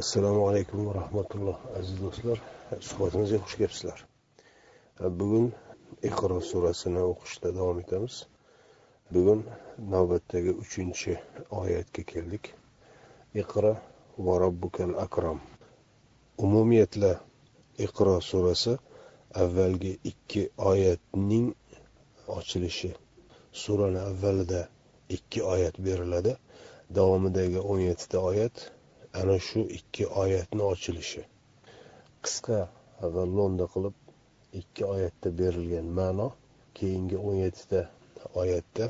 assalomu alaykum va rahmatulloh aziz do'stlar. Suhbatimizga xush kelibsizlar. Э, bugun iqro surasini o'qishda davom etamiz. Bugun navbatdagi uchinchi oyatga keldik. Iqro va robbukal akram. Umumiyatla iqro surasi avvalgi ikki oyatning ochilishi surani avvalida ikki oyat beriladi. Davomidagi o'n yettita oyat ana shu ikki oyatni ochilishi. Qisqa va lo'nda qilib ikki oyatda berilgan ma'no keyingi o'n yettita oyatda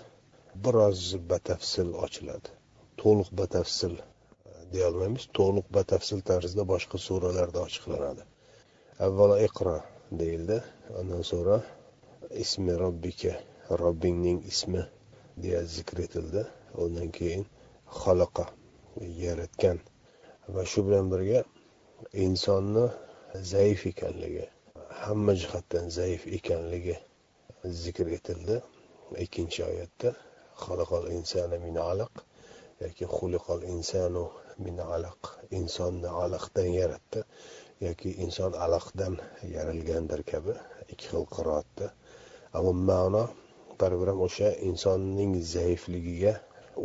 biroz batafsil ochiladi. To'liq batafsil e, deyolmaymiz to'liq batafsil tarzda boshqa suralarda ochiqlanadi. Avvalo iqro deyildi undan so'ra ismi robbika robbingning ismi deya zikr etildi. Undan keyin xaloqa yaratgan va shu bilan birga insonni zaif ekanligi hamma jihatdan zaif ekanligi zikr etildi. Ikkinchi oyatda xalaqal insana min alaq yoki xuliqal insanu min alaq insonni alaqdan yaratdi yoki inson alaqdan yaralgandir kabi ikki xil qiroatda. Ammo ma'no baribir ham o'sha insonning zaifligiga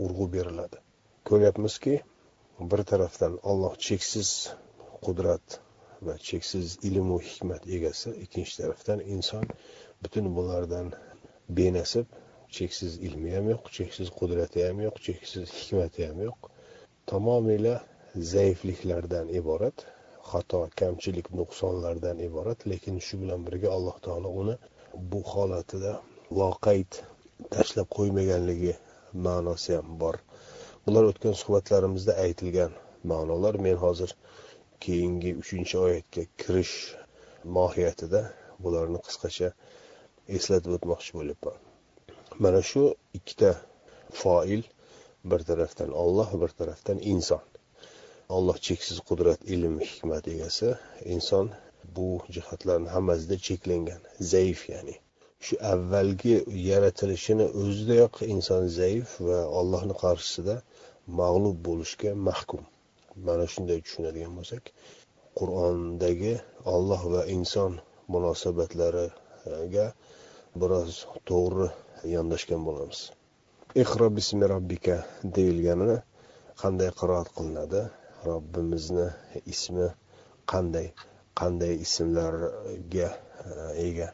urg'u beriladi. Ko'ryapmizki bir tarafdan olloh cheksiz qudrat va cheksiz ilmu hikmat egasi ikkinchi tarafdan inson butun bulardan benasib cheksiz ilmi ham yo'q cheksiz qudrati ham yo'q cheksiz hikmati ham yo'q. Tamomila zaifliklardan iborat xato kamchilik nuqsonlardan iborat lekin shu bilan birga alloh taolo uni bu holatida loqayd tashlab qo'ymaganligi ma'nosi ham bor. Bular o'tgan suhbatlarimizda aytilgan ma'nolar men hozir keyingi uchinchi oyatga kirish mohiyatida bularni qisqacha eslatib o'tmoqchi bo'lyapman. Mana shu ikkita foil bir tarafdan olloh bir tarafdan inson. Olloh cheksiz qudrat ilm hikmat egasi inson bu jihatlarni hammasida cheklangan zaif ya'ni. Shu avvalgi yaratilishini o'zidayoq inson zaif va allohni qarshisida mag'lub bo'lishga mahkum. Mana shunday tushunadigan bo'lsak qur'ondagi olloh va inson munosabatlariga biroz to'g'ri yondashgan bo'lamiz. Iqro bismi robbika deyilganini qanday qiroat qilinadi? Robbimizni ismi qanday qanday ismlarga e, ega?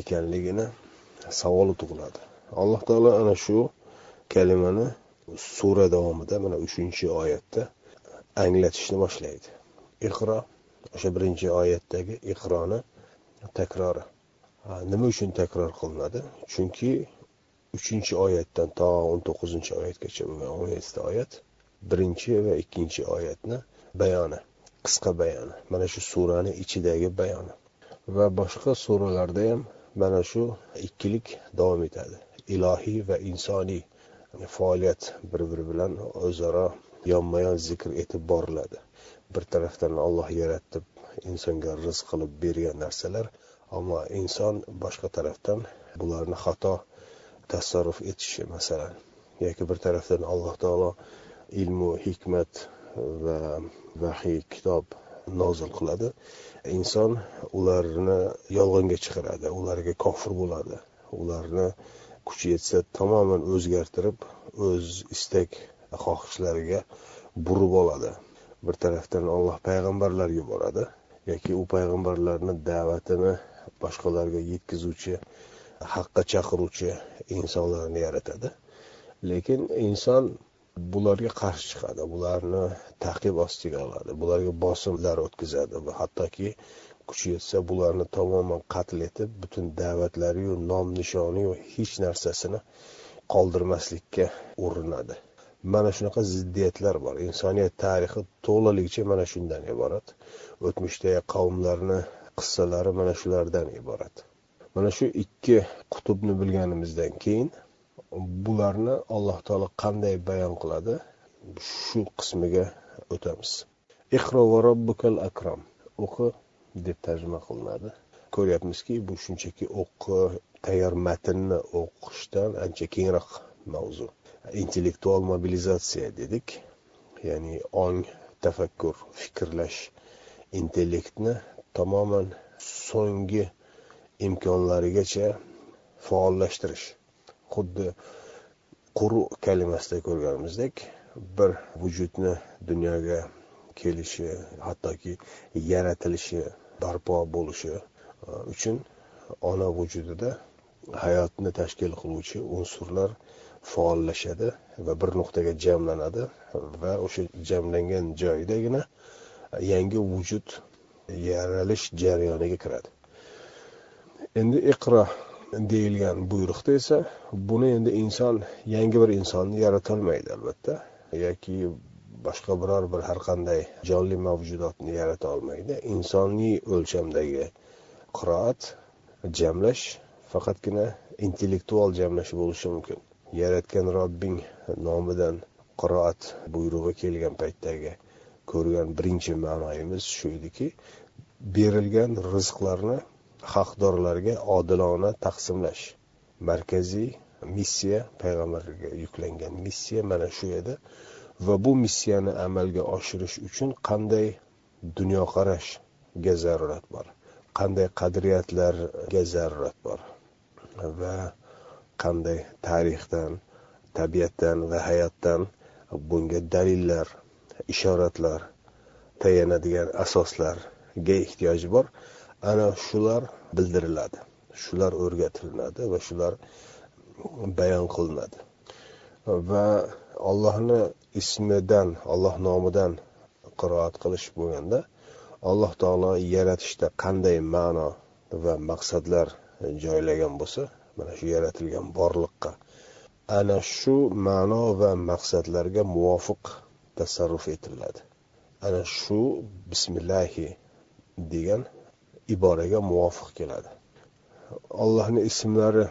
Ekanligini savoli tug'iladi. Alloh taolo ana shu kalimani sura davomida mana uchinchi oyatda anglatishni boshlaydi. Iqro o'sha birinchi oyatdagi iqroni takrori. Nima uchun takror qilinadi? Chunki uchinchi oyatdan to o'n to'qqizinchi oyatgacha bo'lgan o'n yettita oyat birinchi va ikkinchi oyatni bayoni qisqa bayoni. Mana shu surani ichidagi bayoni. Va boshqa suralarda ham mana shu ikkilik davom etadi. Ilohiy va insoniy faoliyat bir biri bilan o'zaro yonma yon zikr etib boriladi. Bir tarafdan olloh yaratib insonga rizq qilib bergan narsalar ammo inson boshqa tarafdan bularni xato tasarruf etishi masalan yoki bir tarafdan alloh taolo ilmu hikmat va vahiy kitob nozil qiladi. Inson ularni yolg'onga chiqaradi ularga kofir bo'ladi. Ularni kuchi yetsa tamoman o'zgartirib o'z istak xohishlariga burib oladi. Bir tarafdan olloh payg'ambarlar yuboradi yoki u payg'ambarlarni da'vatini boshqalarga yetkazuvchi haqqa chaqiruvchi insonlarni yaratadi. Lekin inson bularga qarshi chiqadi bularni taqib ostiga oladi bularga bosimlar o'tkazadi va hattoki kuchi yetsa bularni tamoman qatl etib butun da'vatlariyu nom nishoniyu hech narsasini qoldirmaslikka urinadi. Mana shunaqa ziddiyatlar bor. Insoniyat tarixi to'laligicha mana shundan iborat. O'tmishdagi qavmlarni qissalari mana shulardan iborat. Mana shu ikki qutbni bilganimizdan keyin bularni alloh taolo qanday bayon qiladi? Shu qismiga o'tamiz. Iqro va akram. O'qi deb tarjima qilinadi. Ko'ryapmizki bu shunchaki o'qi tayyor matnni o'qishdan ancha kengroq mavzu. Intellektual mobilizatsiya dedik. Ya'ni ong tafakkur fikrlash intellektni tamoman so'nggi imkonlarigacha faollashtirish. Xuddi quru kalimasida ko'rganimizdek bir vujudni dunyoga kelishi hattoki yaratilishi barpo bo'lishi e, uchun ona vujudida hayotni tashkil qiluvchi unsurlar faollashadi va bir nuqtaga jamlanadi va o'sha jamlangan joyidagina yangi vujud yaralish jarayoniga kiradi. Endi iqro deyilgan buyruqda esa buni endi inson yangi bir insonni yaratolmaydi albatta. Yoki boshqa biror bir har qanday jonli mavjudotni yarata olmaydi. Insoniy o'lchamdagi qiroat jamlash faqatgina intellektual jamlash bo'lishi mumkin. Yaratgan robbing nomidan qiroat buyrug'i kelgan paytdagi ko'rgan birinchi ma'noyimiz shu ediki berilgan rizqlarni haqdorlarga odilona taqsimlash. Markaziy missiya payg'ambarga yuklangan missiya mana shu edi va bu missiyani amalga oshirish uchun qanday dunyoqarashga zarurat bor qanday qadriyatlarga zarurat bor va qanday tarixdan tabiatdan va hayotdan bunga dalillar ishoratlar tayanadigan asoslarga ehtiyoji bor. Ana shular bildiriladi. Shular o'rgatilinadi va shular bayon qilinadi. Va allohni ismidan alloh nomidan qiroat qilish bo'lganda alloh taolo yaratishda qanday ma'no va maqsadlar joylagan bo'lsa mana shu yaratilgan borliqqa ana shu ma'no va maqsadlarga muvofiq tasarruf etiladi. Ana shu bismillahi degan iboraga muvofiq keladi. Allohni ismlari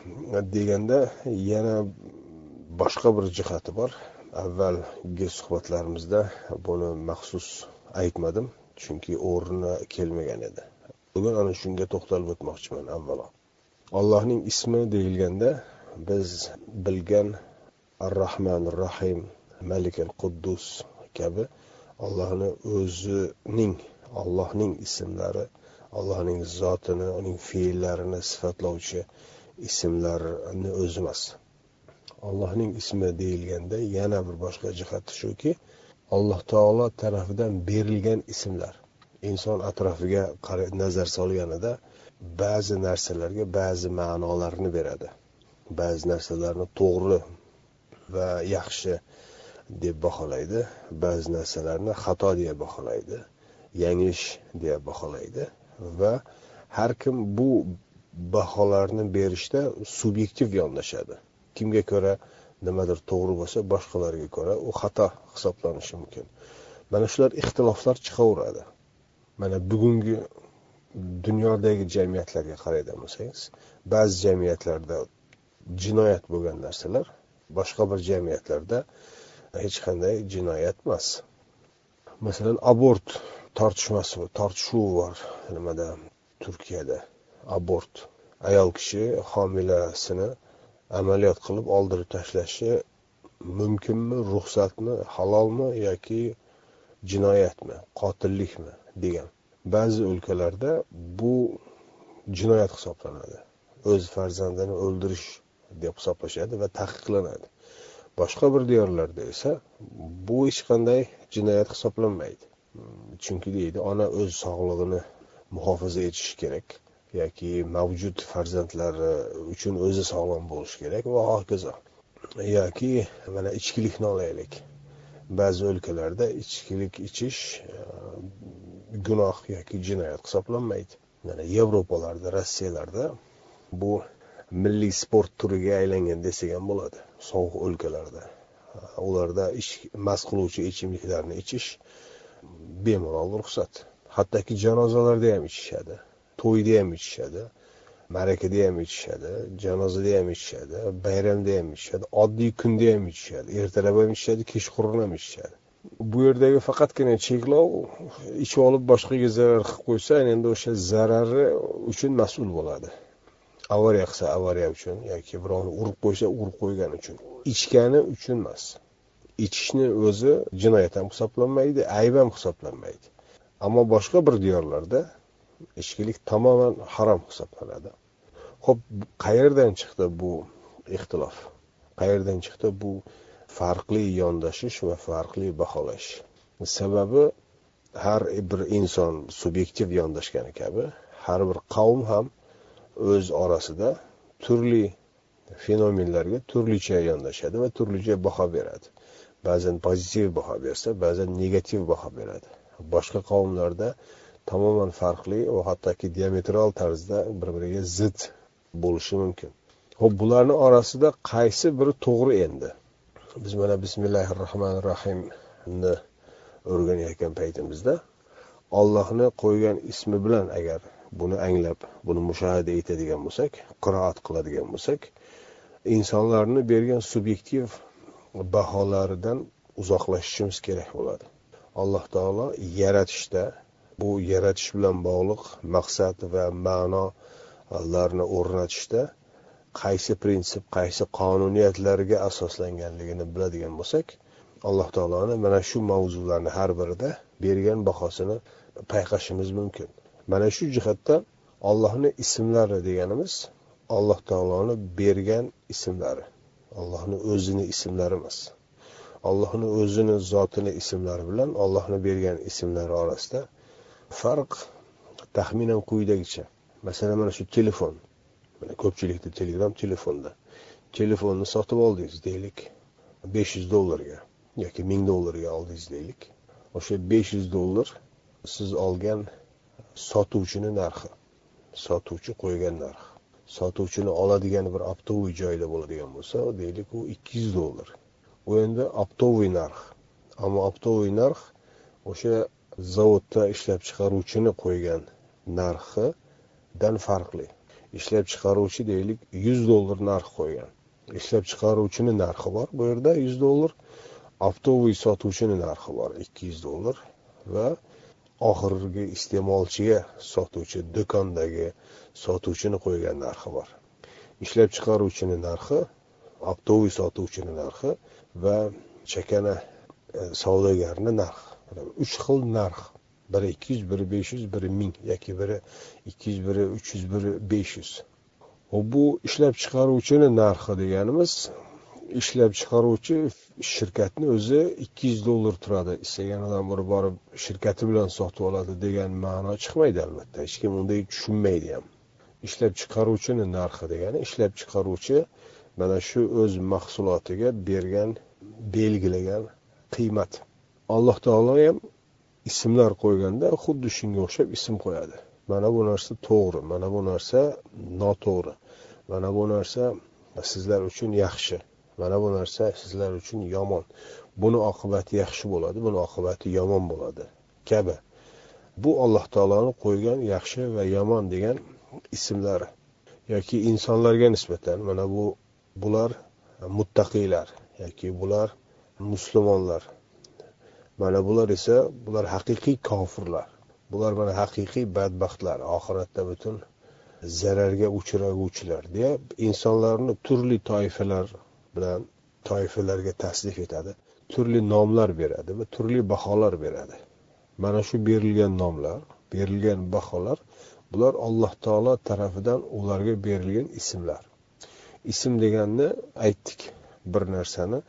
deganda yana boshqa bir jihati bor. Avvalgi suhbatlarimizda buni maxsus aytmadim chunki o'rni kelmagan edi. Bugun ana shunga to'xtalib o'tmoqchiman avvalo. Allohning ismi deyilganda biz bilgan ar rohmanir rohim malik al quddus kabi allohni o'zining allohning ismlari allohning zotini uning fe'llarini sifatlovchi ismlarni o'zi emas. Allohning ismi deyilganda yana bir boshqa jihati shuki alloh taolo tarafidan berilgan ismlar. Inson atrofiga nazar solganida ba'zi narsalarga ba'zi ma'nolarni beradi. Ba'zi narsalarni to'g'ri va yaxshi deb baholaydi. Ba'zi narsalarni xato deya baholaydi. Yanglish deya baholaydi. Va har kim bu baholarni berishda subyektiv yondashadi. Kimga ko'ra nimadir to'g'ri bo'lsa boshqalarga ko'ra u xato hisoblanishi mumkin. Mana shular ixtiloflar chiqaveradi. Mana bugungi dunyodagi jamiyatlarga qaraydigan bo'lsangiz ba'zi jamiyatlarda jinoyat bo'lgan narsalar boshqa bir jamiyatlarda hech qanday jinoyat emas. Masalan abort tortishmasi tortishuv bor nimada? Turkiyada abort. Ayol kishi homilasini amaliyot qilib oldirib tashlashi mumkinmi ruxsatmi halolmi yoki jinoyatmi qotillikmi degan. Ba'zi o'lkalarda bu jinoyat hisoblanadi. O'z farzandini o'ldirish deb hisoblashadi va taqiqlanadi. Boshqa bir diyorlarda esa bu hech qanday jinoyat hisoblanmaydi. Chunki deydi ona o'z sog'lig'ini muhofaza etishi kerak yoki mavjud farzandlari e, uchun o'zi sog'lom bo'lishi kerak va hokazo. Yoki mana ichkilikni olaylik. Ba'zi o'lkalarda ichkilik ichish e, gunoh yoki jinoyat hisoblanmaydi. Mana yevropalarda rossiyalarda bu milliy sport turiga aylangan desak ham bo'ladi. Sovuq o'lkalarda e, ularda mast qiluvchi ichimliklarni ichish bemalol ruxsat. Hattoki janozalarda ham ichishadi to'yda ham ichishadi ma'rakada ham ichishadi janozada ham ichishadi bayramda ham ichishadi oddiy kunda ham ichishadi ertalab ham ichishadi kechqurun ham ichishadi. Bu yerdagi faqatgina cheklov ichib olib boshqaga zarar qilib qo'ysa endi o'sha zarari uchun mas'ul bo'ladi. Avariya qilsa avariya uchun yoki birovni urib qo'ysa urib qo'ygani uchun. Ichgani uchun emas. Ichishni o'zi jinoyat ham hisoblanmaydi ayb ham hisoblanmaydi. Ammo boshqa bir diyorlarda ichkilik tamoman harom hisoblanadi. Ho'p qayerdan chiqdi bu ixtilof? Qayerdan chiqdi bu farqli yondashish va farqli baholash? Sababi har bir inson subyektiv yondashgani kabi har bir qavm ham o'z orasida turli fenomenlarga turlicha yondashadi va turlicha baho beradi. Ba'zan pozitiv baho bersa ba'zan negativ baho beradi. Boshqa qavmlarda tamoman farqli va hattoki diametral tarzda bir biriga zid bo'lishi mumkin. Ho'p bularni orasida qaysi biri to'g'ri endi? Biz mana bismillahi rohmanir rohimni o'rganayotgan paytimizda ollohni qo'ygan ismi bilan agar buni anglab buni mushohada etadigan bo'lsak qiroat qiladigan bo'lsak insonlarni bergan subyektiv baholaridan uzoqlashishimiz kerak bo'ladi. Alloh taolo yaratishda bu yaratish bilan bog'liq maqsad va ma'nolarni o'rnatishda qaysi prinsip qaysi qonuniyatlarga asoslanganligini biladigan bo'lsak alloh taoloni mana shu mavzularni har birida bergan bahosini payqashimiz mumkin. Mana shu jihatdan ollohni ismlari deganimiz alloh taoloni bergan ismlari. Allohni o'zini ismlari emas allohni o'zini zotini ismlari bilan allohni bergan ismlari orasida farq taxminan quyidagicha. Masalan mana shu telefon. Mana ko'pchilikda telegram telefonda. Telefonni sotib oldingiz deylik besh yuz dollarga yoki ming dollarga oldingiz deylik. O'sha besh yuz dollar siz olgan sotuvchini narxi sotuvchi qo'ygan narx sotuvchini oladigan bir optoviy joyda bo'ladigan bo'lsa deylik u ikki yuz dollar. U endi optoviy narx. Ammo optoviy narx o'sha zavodda ishlab chiqaruvchini qo'ygan narxidan farqli. Ishlab chiqaruvchi deylik yuz dollar narx qo'ygan. Ishlab chiqaruvchini narxi bor bu yerda yuz dollar. Optoviy sotuvchini narxi bor ikki yuz dollar. Va oxirgi iste'molchiga sotuvchi do'kondagi sotuvchini qo'ygan narxi bor. Ishlab chiqaruvchini narxi optoviy sotuvchini narxi va chakana e, savdogarni narxi uch xil narx. Biri ikki yuz biri besh yuz biri ming yoki biri ikki yuz biri uch yuz biri besh yuz. Bu ishlab chiqaruvchini narxi deganimiz ishlab chiqaruvchi shirkatni o'zi ikki yuz dollar turadi. Istagan odam borib borib shirkati bilan sotib oladi degan ma'no chiqmaydi albatta. Hech kim unday tushunmaydi ham. Ishlab chiqaruvchini narxi degani ishlab chiqaruvchi mana shu o'z mahsulotiga bergan belgilagan qiymat. Alloh taolo ham ismlar qo'yganda xuddi shunga o'xshab ism qo'yadi. Mana bu narsa to'g'ri mana bu narsa noto'g'ri mana bu narsa sizlar uchun yaxshi. Mana bu narsa sizlar uchun yomon. Buni oqibati yaxshi bo'ladi buni oqibati yomon bo'ladi. Kabi. Bu alloh taoloni qo'ygan yaxshi va yomon degan ismlari yoki insonlarga nisbatan mana bu bular muttaqiylar yoki bular musulmonlar. Mana bular esa bular haqiqiy kofirlar. Bular mana haqiqiy badbaxtlar oxiratda butun zararga uchraguvchilar deya insonlarni turli toifalar bilan toifalarga tasnif etadi. Turli nomlar beradi va turli baholar beradi. Mana shu berilgan nomlar berilgan baholar bular alloh taolo tarafidan ularga berilgan ismlar. Ism deganni aytdik bir narsani.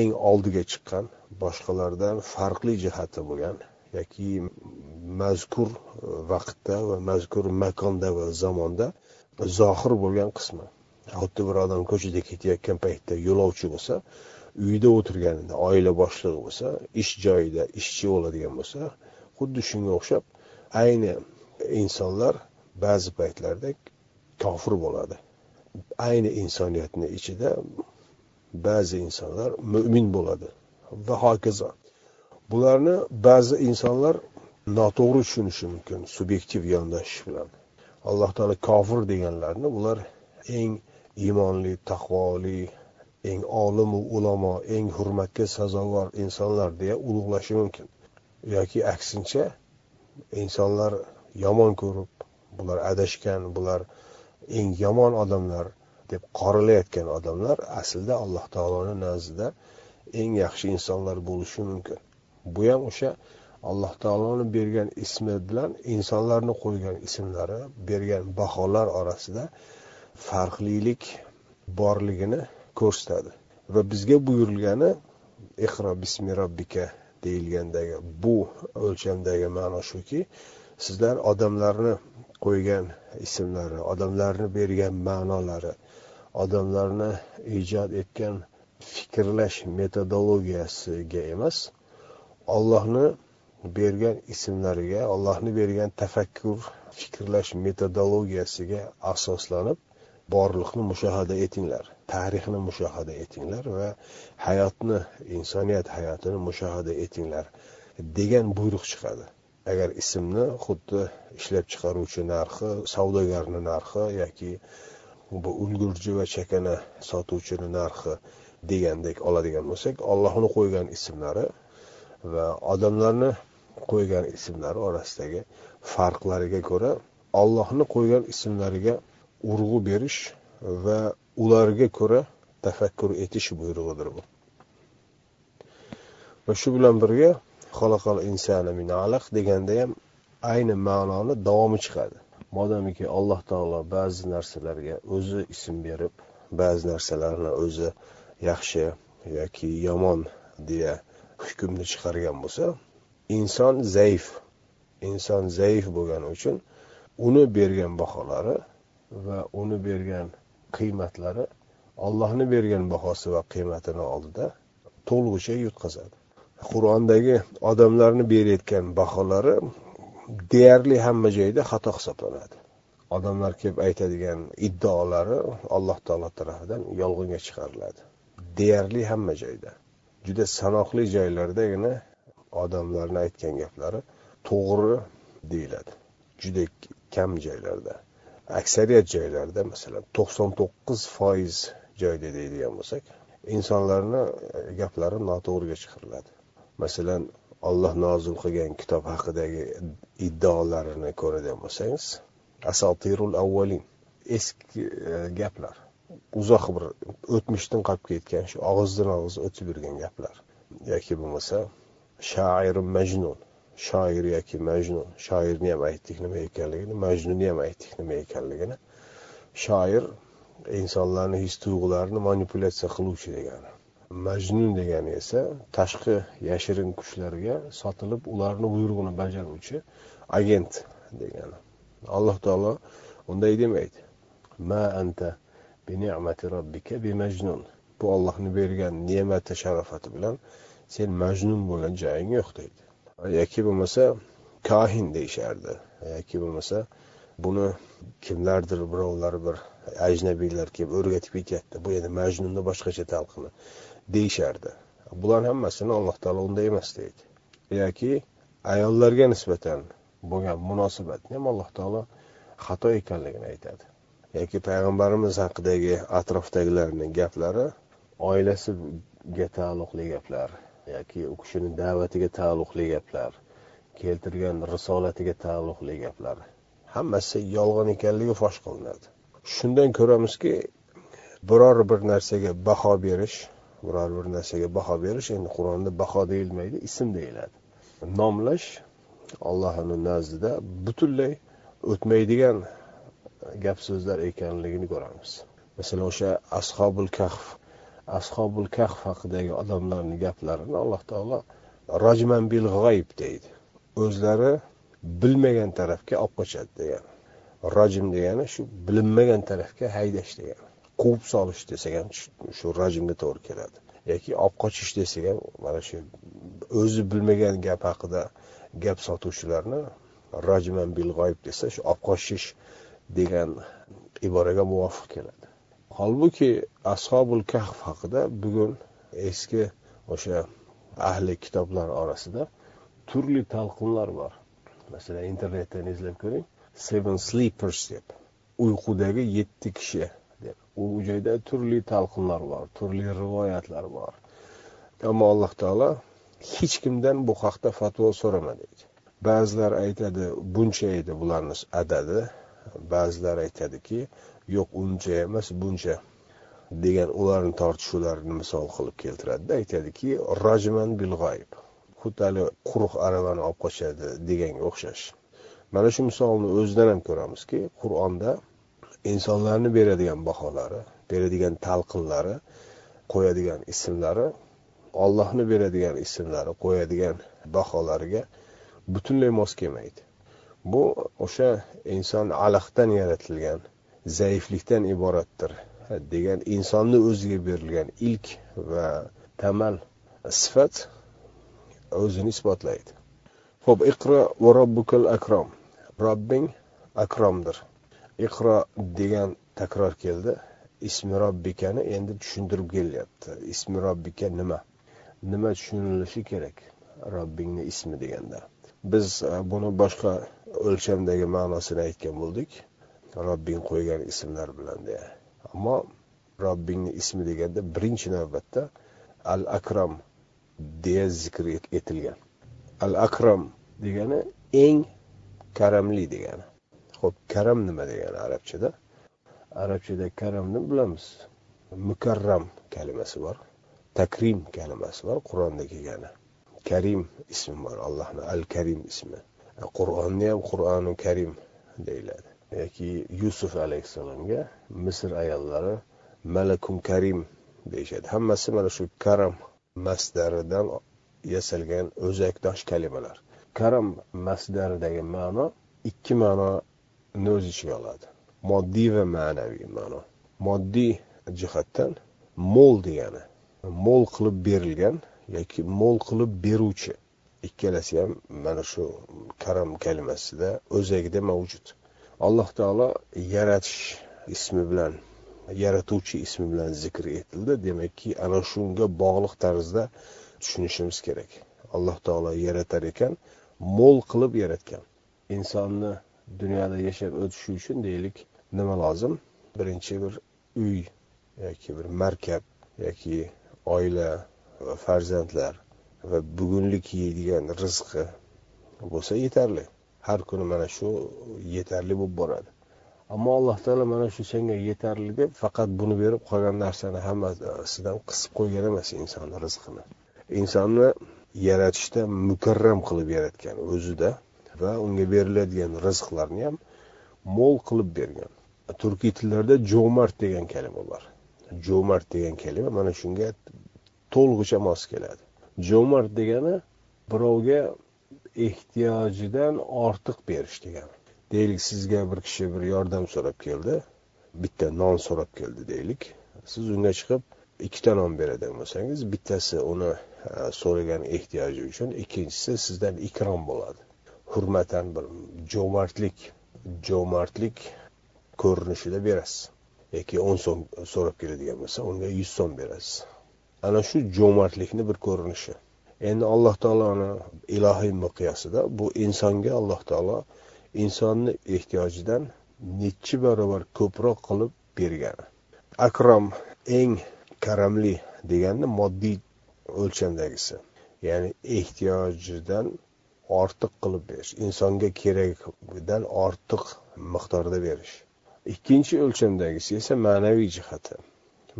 Eng oldiga chiqqan boshqalardan farqli jihati bo'lgan yoki mazkur vaqtda va mazkur makonda va zamonda zohir bo'lgan qismi. Xuddi bir odam ko'chada ketayotgan paytda yo'lovchi bo'lsa uyda o'tirganida oila boshlig'i bo'lsa ish joyida ishchi bo'ladigan bo'lsa xuddi shunga o'xshab ayni insonlar ba'zi paytlarda kofir bo'ladi. Ayni insoniyatni ichida ba'zi insonlar mo'min bo'ladi va hokazo. Bularni ba'zi insonlar noto'g'ri tushunishi mumkin subyektiv yondashish bilan. Alloh taolo kofir deganlarni bular eng iymonli taqvoli eng olimu ulamo eng hurmatga sazovor insonlar deya ulug'lashi mumkin. Yoki aksincha insonlar yomon ko'rib bular adashgan bular eng yomon odamlar deb qoralayotgan odamlar aslida alloh taoloni nazdida eng yaxshi insonlar bo'lishi mumkin. Bu ham o'sha alloh taoloni bergan ismi bilan insonlarni qo'ygan ismlari bergan baholar orasida farqlilik borligini ko'rsatadi. Va bizga buyurilgani iqro bismi robbika deyilgandagi bu o'lchamdagi ma'no shuki sizlar odamlarni qo'ygan ismlari odamlarni bergan ma'nolari odamlarni ijod etgan fikrlash metodologiyasiga emas ollohni bergan ismlariga ollohni bergan tafakkur fikrlash metodologiyasiga asoslanib borliqni mushohada etinglar tarixni mushohada etinglar va hayotni insoniyat hayotini mushohada etinglar degan buyruq chiqadi. Agar ismni xuddi ishlab chiqaruvchi narxi savdogarni narxi yoki bu ulgurji va chakana sotuvchini narxi degandek oladigan bo'lsak ollohni qo'ygan ismlari va odamlarni qo'ygan ismlari orasidagi farqlariga ko'ra ollohni qo'ygan ismlariga urg'u berish va ularga ko'ra tafakkur etish buyrug'idir bu. Va shu bilan birga xalaqal insani min alaq deganda ham ayni ma'noni davomi chiqadi. Modomiki alloh taolo ba'zi narsalarga o'zi ism berib ba'zi narsalarni o'zi yaxshi yoki yomon deya hukmni chiqargan bo'lsa inson zaif inson zaif bo'lgani uchun uni bergan baholari va uni bergan qiymatlari allohni bergan bahosi va qiymatini oldida to'lig'icha yutqazadi. Qur'ondagi odamlarni berayotgan baholari deyarli hamma joyda xato hisoblanadi. Odamlar kelib aytadigan iddaolari alloh taolo tarafidan yolg'onga chiqariladi. Deyarli hamma joyda juda sanoqli joylardagina odamlarni aytgan gaplari to'g'ri deyiladi. Juda kam joylarda. Aksariyat joylarda masalan to'qson to'qqiz foiz joyda deydigan bo'lsak insonlarni e, gaplari noto'g'riga chiqariladi. Masalan olloh nozil qilgan kitob haqidagi iddaolarini ko'radigan bo'lsangiz asotirul avvalin eski e, gaplar. Uzoq bir o'tmishdan qolib ketgan shu og'izdan og'iz o'tib yurgan gaplar. Yoki bo'lmasa shoir majnun shoir yoki majnun shoirni ham aytdik nima ekanligini majnunni ham aytdik nima ekanligini. Shoir insonlarni his tuyg'ularini manipulyatsiya qiluvchi degani. Majnun degani esa tashqi yashirin kuchlarga sotilib ularni buyrug'ini bajaruvchi agent degani. Alloh taolo unday demaydi. Ma anta bi ni'mati robbika bi majnun. Bu ollohni bergan ne'mati sharofati bilan sen majnun bo'lgan joying yo'q deydi. Yoki bo'lmasa kohin deyishardi yoki bo'lmasa buni kimlardir birovlar bir ajnabiylar kelib o'rgatib ketyapti bu endi majnunni boshqacha talqini deyishardi bularni hammasini alloh taolo unday emas deydi yoki ayollarga nisbatan bo'lgan munosabatni ham alloh taolo xato ekanligini aytadi. Yoki payg'ambarimiz haqidagi atrofdagilarni gaplari oilasiga taalluqli gaplar yoki u kishini da'vatiga taalluqli gaplar keltirgan risolatiga taalluqli gaplar hammasi yolg'on ekanligi fosh qilinadi. Shundan ko'ramizki biror bir narsaga baho berish biror bir narsaga baho berish endi qur'onda baho deyilmaydi ism deyiladi. Nomlash allohni nazdida butunlay o'tmaydigan gap so'zlar ekanligini ko'ramiz. Masalan o'sha ashobul kahf ashobul kahf haqidagi odamlarni gaplarini alloh taolo rojman bil g'oyib deydi. O'zlari bilmagan tarafga olib qochadi degani rojim degani shu bilinmagan tarafga haydash degani. Quvib solish desak ham shu rajmga to'g'ri keladi. Yoki olib qochish desak ham mana shu o'zi bilmagan gap haqida gap sotuvchilarni rajman bil g'oyib desa shu olib qochish degan iboraga muvofiq keladi. Holbuki ashobul kahf haqida bugun eski o'sha ahli kitoblar orasida turli talqinlar bor. Masalan internetdan izlab ko'ring. Seven sleepers deb uyqudagi yetti kishi deb. U joyda turli talqinlar bor turli rivoyatlar bor. Ammo alloh taolo hech kimdan bu haqda fatvo so'rama deydi. Ba'zilar aytadi buncha edi bularni adadi. Ba'zilar aytadiki yo'q uncha emas buncha degan ularni tortishuvlarini misol qilib keltiradida aytadiki rajman bil g'oyib xuddi haligi quruq aravani olib qochadi deganga o'xshash. Mana shu misolni o'zidan ham ko'ramizki qur'onda insonlarni beradigan baholari beradigan talqinlari qo'yadigan ismlari ollohni beradigan ismlari qo'yadigan baholariga butunlay mos kelmaydi. Bu o'sha inson alaqdan yaratilgan zaiflikdan iboratdir degan insonni o'ziga berilgan ilk va tamal sifat o'zini isbotlaydi. Ho'p iqro va robbukal akrom. Robbing akromdir. Iqro degan takror keldi. Ismi robbikani endi tushuntirib kelyapti. Ismi robbika nima? Nima tushunilishi kerak? Robbingni ismi deganda. Biz e, buni boshqa o'lchamdagi ma'nosini aytgan bo'ldik. Robbing qo'ygan ismlar bilan deya. Ammo robbingni ismi deganda birinchi navbatda al akram deya zikr etilgan. Al akram degani eng karamli degani. Ho'p karam nima degani arabchada? Arabchada karamni bilamiz? Mukarram kalimasi bor takrim kalimasi bor qur'onda kelgani. Karim ismi bor allohni al karim ismi e, qur'onni ham qur'oni karim deyiladi. Yoki yusuf alayhissalomga misr ayollari malakun karim deyishadi. Hammasi mana shu karam masdaridan yasalgan o'zakdosh kalimalar. Karam masdaridagi ma'no ikki ma'noni o'z ichiga oladi. Moddiy va ma'naviy ma'no. Moddiy jihatdan mo'l degani mo'l qilib berilgan yoki mo'l qilib beruvchi. Ikkalasi ham mana shu karam kalimasida o'zagida mavjud. Alloh taolo yaratish ismi bilan yaratuvchi ismi bilan zikr etildi. Demakki ana shunga bog'liq tarzda tushunishimiz kerak. Alloh taolo yaratar ekan mo'l qilib yaratgan. Insonni dunyoda yashab o'tishi uchun deylik nima lozim? Birinchi bir uy yoki bir markab yoki oila va farzandlar va bugunlik yeydigan rizqi bo'lsa yetarli. Har kuni mana shu yetarli bo'lib boradi. Ammo alloh taolo mana shu senga yetarli deb faqat buni berib qolgan narsani hammasidan qisib qo'ygan emas insonni rizqini. Insonni yaratishda mukarram qilib yaratgan o'zida va unga beriladigan rizqlarni ham mo'l qilib bergan. Turkiy tillarda jo'mard degan kalima bor. Jo'mard degan kalima mana shunga to'lig'icha mos keladi. Jo'mard degani birovga ehtiyojidan ortiq berish degani. Deylik sizga bir kishi bir yordam so'rab keldi. Bitta non so'rab keldi deylik. Siz unga chiqib ikkita non beradigan bo'lsangiz bittasi uni e, so'ragan ehtiyoji uchun ikkinchisi sizdan ikrom bo'ladi. Hurmatan bir jo'mardlik jo'mardlik ko'rinishida berasiz. Yoki o'n so'm so'rab keladigan bo'lsa unga yuz so'm berasiz. Ana shu jo'mardlikni bir ko'rinishi. Endi alloh taoloni ilohiy miqyosida bu insonga alloh taolo insonni ehtiyojidan nechi barobar ko'proq qilib bergani. Akrom eng karamli degani moddiy o'lchamdagisi. Ya'ni ehtiyojidan ortiq qilib berish insonga keragidan ortiq miqdorda berish. Ikkinchi o'lchamdagisi esa ma'naviy jihati.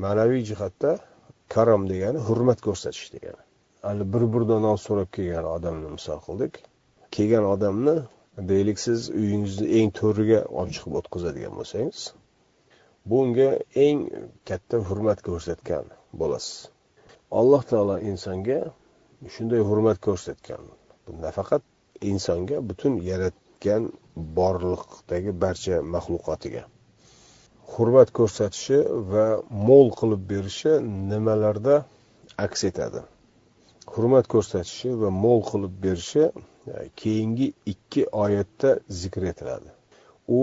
Ma'naviy jihatda karom degani hurmat ko'rsatish degani. Hali bir burda non so'rab kelgan odamni misol qildik kelgan odamni deylik siz uyingizni eng to'riga olib chiqib o'tkazadigan bo'lsangiz bu unga eng katta hurmat ko'rsatgan bo'lasiz. Alloh taolo insonga shunday hurmat ko'rsatgan bu nafaqat insonga butun yaratgan borliqdagi barcha maxluqotiga. Hurmat ko'rsatishi va mo'l qilib berishi nimalarda aks etadi? Hurmat ko'rsatishi va mo'l qilib berishi e, keyingi ikki oyatda zikr etiladi. U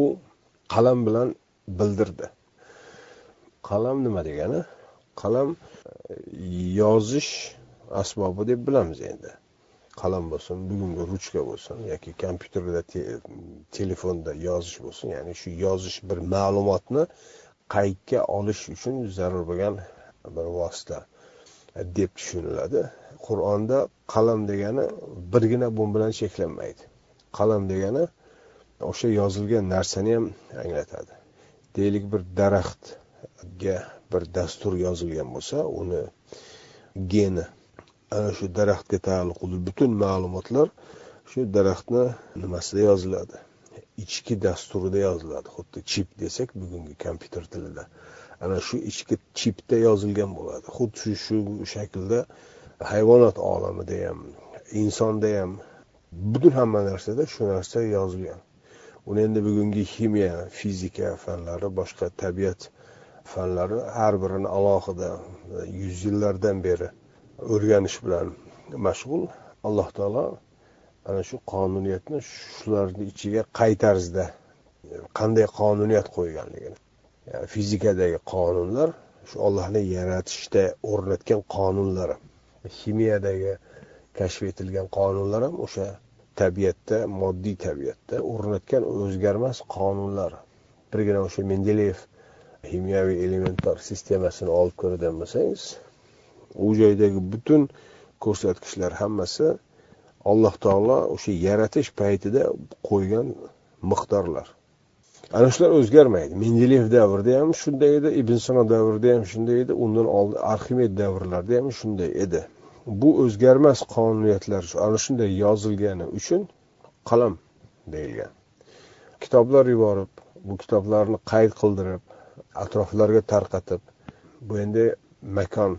qalam bilan bildirdi. Qalam nima degani? Qalam e, yozish asbobi deb bilamiz endi. Qalam bo'lsin bugungi ruchka bo'lsin yoki kompyuterda te, telefonda yozish bo'lsin ya'ni shu yozish bir ma'lumotni qaydga olish uchun zarur bo'lgan bir vosita deb tushuniladi. Qur'onda qalam degani birgina bu bilan cheklanmaydi. Qalam degani o'sha yozilgan narsani ham anglatadi. Deylik bir daraxtga bir dastur yozilgan bo'lsa uni geni ana shu daraxtga taalluqli butun ma'lumotlar shu daraxtni nimasida yoziladi? Ichki dasturida yoziladi. Xuddi chip desak bugungi kompyuter tilida. Ana shu ichki chipda yozilgan bo'ladi. Xuddi shu shaklda hayvonot olamida ham insonda ham butun hamma narsada shu narsa yozilgan. Uni endi bugungi ximiya fizika fanlari boshqa tabiat fanlari har birini alohida yuz yillardan beri o'rganish bilan mashg'ul. Alloh taolo ana shu qonuniyatni shularni ichiga qay tarzda qanday qonuniyat qo'yganligini yani fizikadagi qonunlar shu ollohni yaratishda o'rnatgan qonunlari ximiyadagi kashf etilgan qonunlar ham o'sha tabiatda moddiy tabiatda o'rnatgan o'zgarmas qonunlar. Birgina o'sha mendeleyev ximiyaviy elementar sistemasini olib ko'radigan bo'lsangiz u joydagi butun ko'rsatkichlar hammasi alloh taolo o'sha yaratish paytida qo'ygan miqdorlar. Ana shular o'zgarmaydi. Mendeleyev davrida ham shunday edi ibn sino davrida ham shunday edi undan oldin arximed davrlarida ham shunday edi. Bu o'zgarmas qonuniyatlar ana shunday yozilgani uchun qalam deyilgan. Kitoblar yuborib bu kitoblarni qayd qildirib atroflarga tarqatib bu endi makon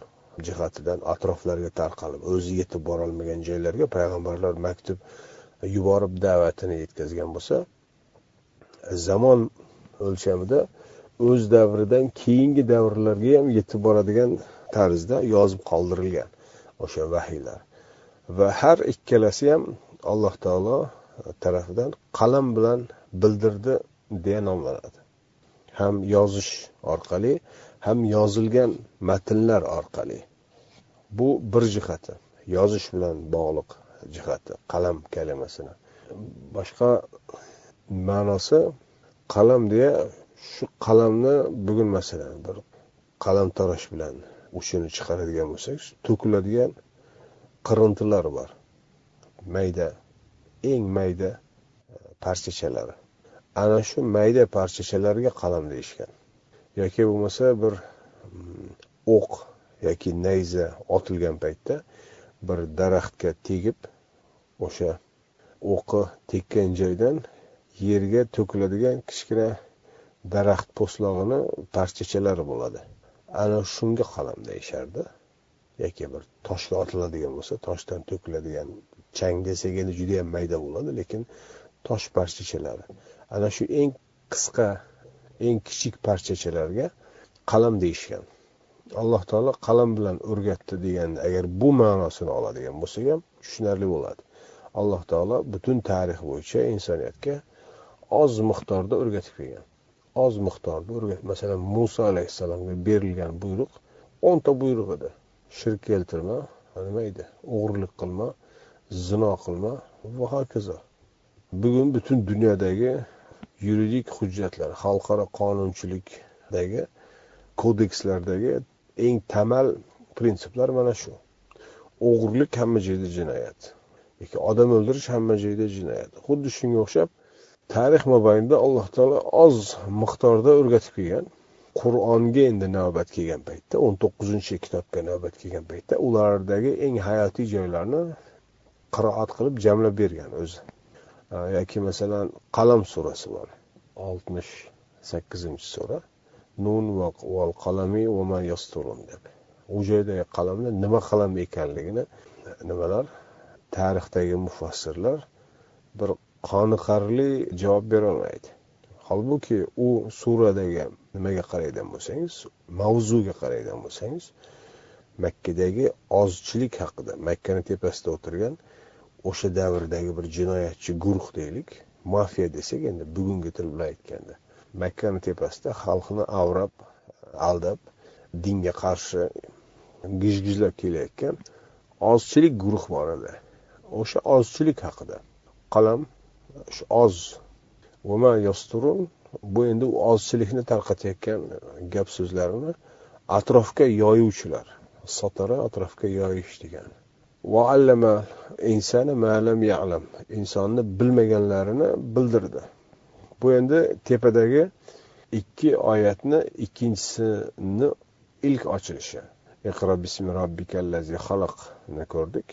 jihatidan atroflarga tarqalib o'zi yetib borolmagan joylarga payg'ambarlar maktub yuborib da'vatini yetkazgan bo'lsa zamon o'lchamida o'z davridan keyingi davrlarga ham yetib boradigan tarzda yozib qoldirilgan o'sha vahiylar. Va har ikkalasi ham alloh taolo tarafidan qalam bilan bildirdi deya nomlanadi. Ham yozish orqali ham yozilgan matnlar orqali. Bu bir jihati yozish bilan bog'liq jihati qalam kalimasini. Boshqa ma'nosi qalam deya shu qalamni bugun masalan bir qalamtarosh bilan uchini chiqaradigan bo'lsak to'kiladigan qirintilar bor. Mayda eng mayda e, parchachalari ana shu mayda parchachalarga qalam deyishgan. Yoki bo'lmasa bir mm, o'q yoki nayza otilgan paytda bir daraxtga tegib o'sha o'qi tekkan joydan yerga to'kiladigan kichkina daraxt po'stlog'ini parchachalari bo'ladi. Ana shunga qalam deyishardi. Yoki bir toshga otiladigan bo'lsa toshdan to'kiladigan chang desak endi judayam mayda bo'ladi lekin tosh parchachalari. Ana shu eng qisqa eng kichik parchachalarga qalam deyishgan. Alloh taolo qalam bilan o'rgatdi deganda agar bu ma'nosini oladigan bo'lsak ham tushunarli bo'ladi. Alloh taolo butun tarix bo'yicha insoniyatga oz miqdorda o'rgatib kelgan. Oz miqdorda o'rgat masalan muso alayhissalomga berilgan buyruq o'nta buyruq edi. Shirk keltirma nima edi? O'g'irlik qilma zino qilma va hokazo. Bugun butun dunyodagi yuridik hujjatlar xalqaro qonunchilikdagi kodekslardagi eng tamal prinsiplar mana shu. O'g'irlik hamma joyda jinoyat. Yoki odam o'ldirish hamma joyda jinoyat. Xuddi shunga o'xshab tarix mobaynida alloh taolo oz miqdorda o'rgatib kelgan qur'onga endi navbat kelgan paytda o'n to'qqizinchi kitobga navbat kelgan paytda ulardagi eng hayotiy joylarni qiroat qilib jamlab bergan o'zi. Yoki masalan qalam surasi bor oltmish sakkizinchi sura. Nun val qalami va ma yasturun deb. U joydagi qalamni nima qalam ekanligini nimalar? Tarixdagi mufassirlar bir qoniqarli javob berolmaydi holbuki u suradagi nimaga qaraydigan bo'lsangiz mavzuga qaraydigan bo'lsangiz makkadagi ozchilik haqida makkani tepasida o'tirgan o'sha davrdagi bir jinoyatchi guruh deylik mafiya desak endi bugungi til bilan aytganda makkani tepasida xalqni avrab aldab dinga qarshi gijgijlab kelayotgan ozchilik guruh bor edi. O'sha ozchilik haqida qalam shu oz bu endi u ozchilikni tarqatayotgan gap so'zlarini atrofga yoyuvchilar sotara atrofga yoyish degani va allama insani malam ya'lam insonni bilmaganlarini bildirdi. Bu endi tepadagi ikki oyatni ikkinchisini ilk ochilishi. Iqro bismi robbikallazi xalaqni ko'rdik.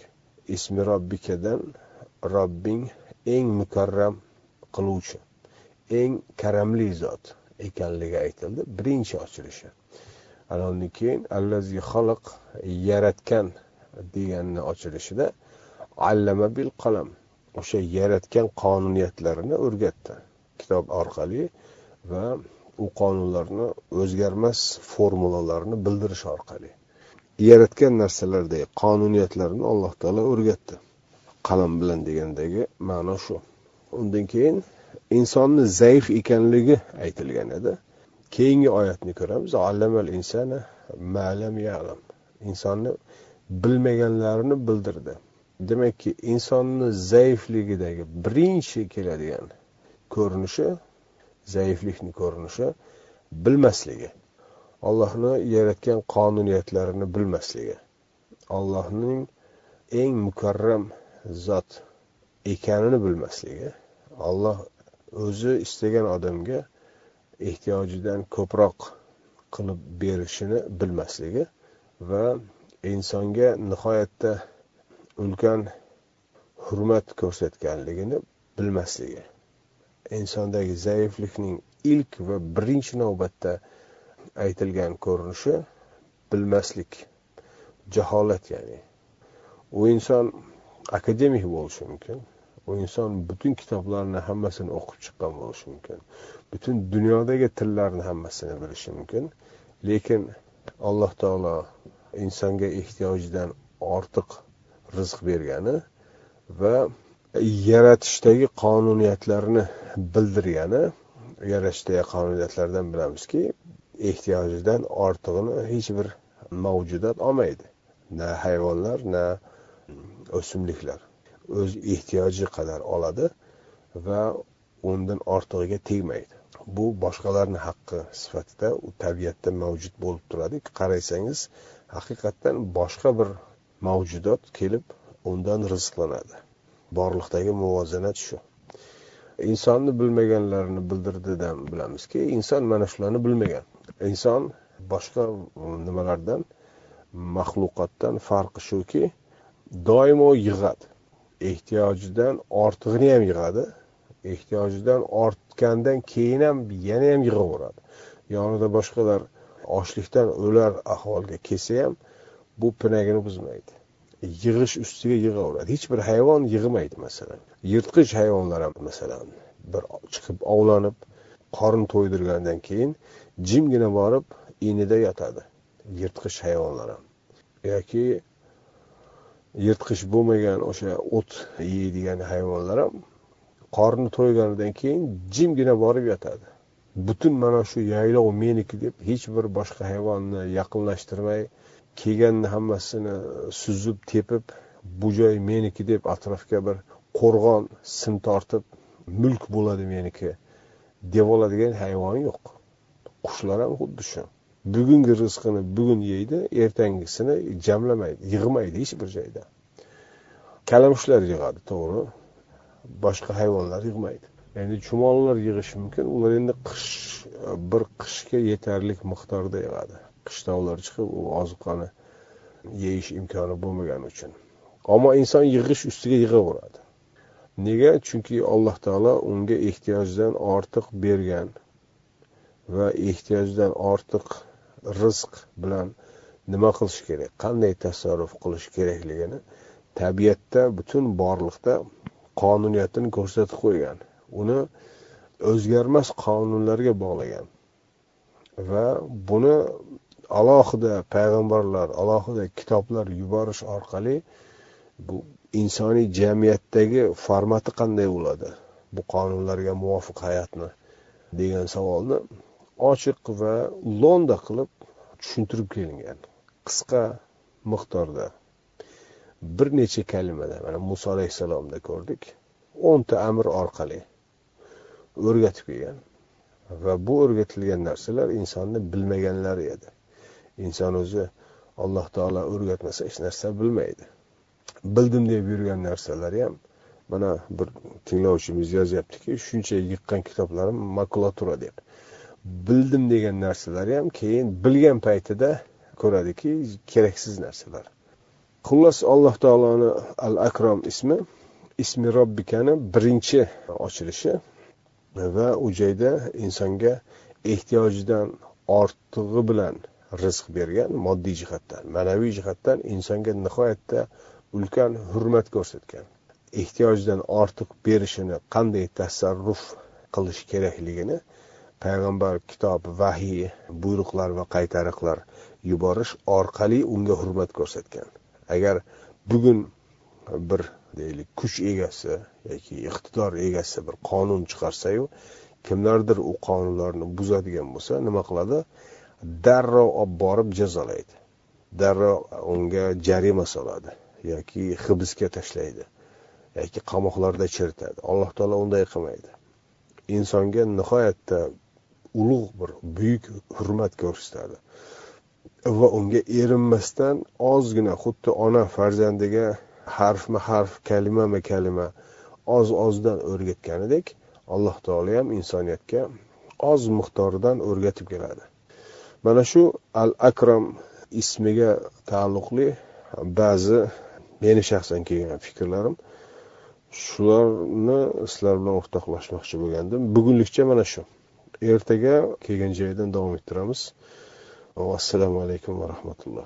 Ismi robbikadan robbing eng mukarram qiluvchi eng karamli zot ekanligi aytildi. Birinchi ochilishi. Ana undan keyin allazi xalaq yaratgan deganni ochilishida allama bil qalam o'sha yaratgan qonuniyatlarini o'rgatdi. Kitob orqali va u qonunlarni o'zgarmas formulalarni bildirish orqali yaratgan narsalardagi qonuniyatlarni alloh taolo o'rgatdi. Qalam bilan degandagi ma'no shu. Undan keyin insonni zaif ekanligi aytilgan edi. Keyingi oyatni ko'ramiz. Allamal insana ma'lam ya'lam. Insonni bilmaganlarini bildirdi. Demakki insonni zaifligidagi birinchi keladigan ko'rinishi zaiflikni ko'rinishi bilmasligi. Allohni yaratgan qonuniyatlarini bilmasligi. Allohning eng mukarram zot ekanini bilmasligi. Alloh o'zi istagan odamga ehtiyojidan ko'proq qilib berishini bilmasligi va insonga nihoyatda ulkan hurmat ko'rsatganligini bilmasligi. Insondagi zaiflikning ilk va birinchi navbatda aytilgan ko'rinishi bilmaslik jaholat ya'ni. U inson akademik bo'lishi mumkin u inson butun kitoblarni hammasini o'qib chiqqan bo'lishi mumkin butun dunyodagi tillarni hammasini bilishi mumkin. Lekin alloh taolo insonga ehtiyojidan ortiq rizq bergani va yaratishdagi qonuniyatlarni bildirgani yaratishda qonuniyatlardan bilamizki ehtiyojidan ortig'ini hech bir mavjudot olmaydi. Na hayvonlar na o'simliklar. O'z ehtiyoji qadar oladi va undan ortig'iga tegmaydi. Bu boshqalarni haqqi sifatida u tabiatda mavjud bo'lib turadi. Qaraysangiz haqiqatdan boshqa bir mavjudot kelib undan rizqlanadi. Borliqdagi muvozanat shu. Insonni bilmaganlarini bildirdidan bilamizki inson mana shularni bilmagan. Inson boshqa nimalardan maxluqotdan farqi shuki doimo yig'adi. Ehtiyojidan ortig'ini ham yig'adi. Ehtiyojidan ortgandan keyin ham yana ham yig'averadi. Yonida boshqalar ochlikdan o'lar ahvolga kelsa ham bu pinagini buzmaydi. Yig'ish ustiga yig'averadi. Hech bir hayvon yig'maydi masalan. Yirtqich hayvonlar ham masalan bir chiqib ovlanib qorin to'ydirgandan keyin jimgina borib inida yotadi yirtqich hayvonlar ham. Yoki yirtqich bo'lmagan o'sha o't yeydigan hayvonlar ham qorni to'yganidan keyin jimgina borib yotadi. Butun mana shu yaylov meniki deb hech bir boshqa hayvonni yaqinlashtirmay kelganni hammasini suzib tepib bu joy meniki deb atrofga bir qo'rg'on sim tortib mulk bo'ladi meniki deb oladigan hayvon yo'q. Qushlar ham xuddi shu. Bugungi rizqini bugun yeydi ertangisini jamlamaydi yig'maydi hech bir joyda. Kalamushlar yig'adi to'g'ri. Boshqa hayvonlar yig'maydi. Endi chumollar yig'ishi mumkin ular endi qish bir qishga yetarli miqdorda yig'adi. Qishloqlar chiqib u ozuqani yeyish imkoni bo'lmagani uchun. Ammo inson yig'ish ustiga yig'averadi. Nega? Chunki alloh taolo unga ehtiyojdan ortiq bergan va ehtiyojdan ortiq rizq bilan nima qilish kerak qanday tasarruf qilish kerakligini tabiatda butun borliqda qonuniyatini ko'rsatib qo'ygan. Uni o'zgarmas qonunlarga bog'lagan va buni alohida payg'ambarlar alohida kitoblar yuborish orqali bu insoniy jamiyatdagi formati qanday bo'ladi? Bu qonunlarga muvofiq hayotni degan savolni ochiq va lo'nda qilib tushuntirib kelingan qisqa miqdorda bir necha kalimada mana muso alayhissalomda ko'rdik o'nta amr orqali o'rgatib kelgan va bu o'rgatilgan narsalar insonni bilmaganlari edi. Inson o'zi alloh taolo o'rgatmasa hech narsa bilmaydi. Bildim deb yurgan narsalari ham mana bir tinglovchimiz yozyaptiki shuncha yiqqan kitoblarim makulatura deb. Bildim degan narsalari ham keyin bilgan paytida ko'radiki keraksiz narsalar. Xullas alloh taoloni al akrom ismi ismi robbikani birinchi ochilishi va u joyda insonga ehtiyojidan ortig'i bilan rizq bergan moddiy jihatdan ma'naviy jihatdan insonga nihoyatda ulkan hurmat ko'rsatgan. Ehtiyojdan ortiq berishini qanday tasarruf qilish kerakligini payg'ambar kitob vahiy buyruqlar va qaytariqlar yuborish orqali unga hurmat ko'rsatgan. Agar bugun bir deylik kuch egasi yoki iqtidor egasi bir qonun chiqarsayu kimlardir u qonunlarni buzadigan bo'lsa nima qiladi? Darrov olib borib jazolaydi. Darrov unga jarima soladi yoki hibsga tashlaydi yoki qamoqlarda chiritadi. Alloh taolo unday qilmaydi. Insonga nihoyatda ulug' bir buyuk hurmat ko'rsatadi. Va unga erinmasdan ozgina xuddi ona farzandiga harfma harf kalimama kalima oz ozdan o'rgatganidek alloh taolo ham insoniyatga oz miqdoridan o'rgatib keladi. Mana shu al akram ismiga taalluqli ba'zi meni shaxsan kelgan fikrlarim shularni sizlar bilan o'rtoqlashmoqchi bo'lgandim. Bugunlikcha mana shu. Ertaga kelgan joydan davom ettiramiz. Assalomu alaykum va rahmatulloh.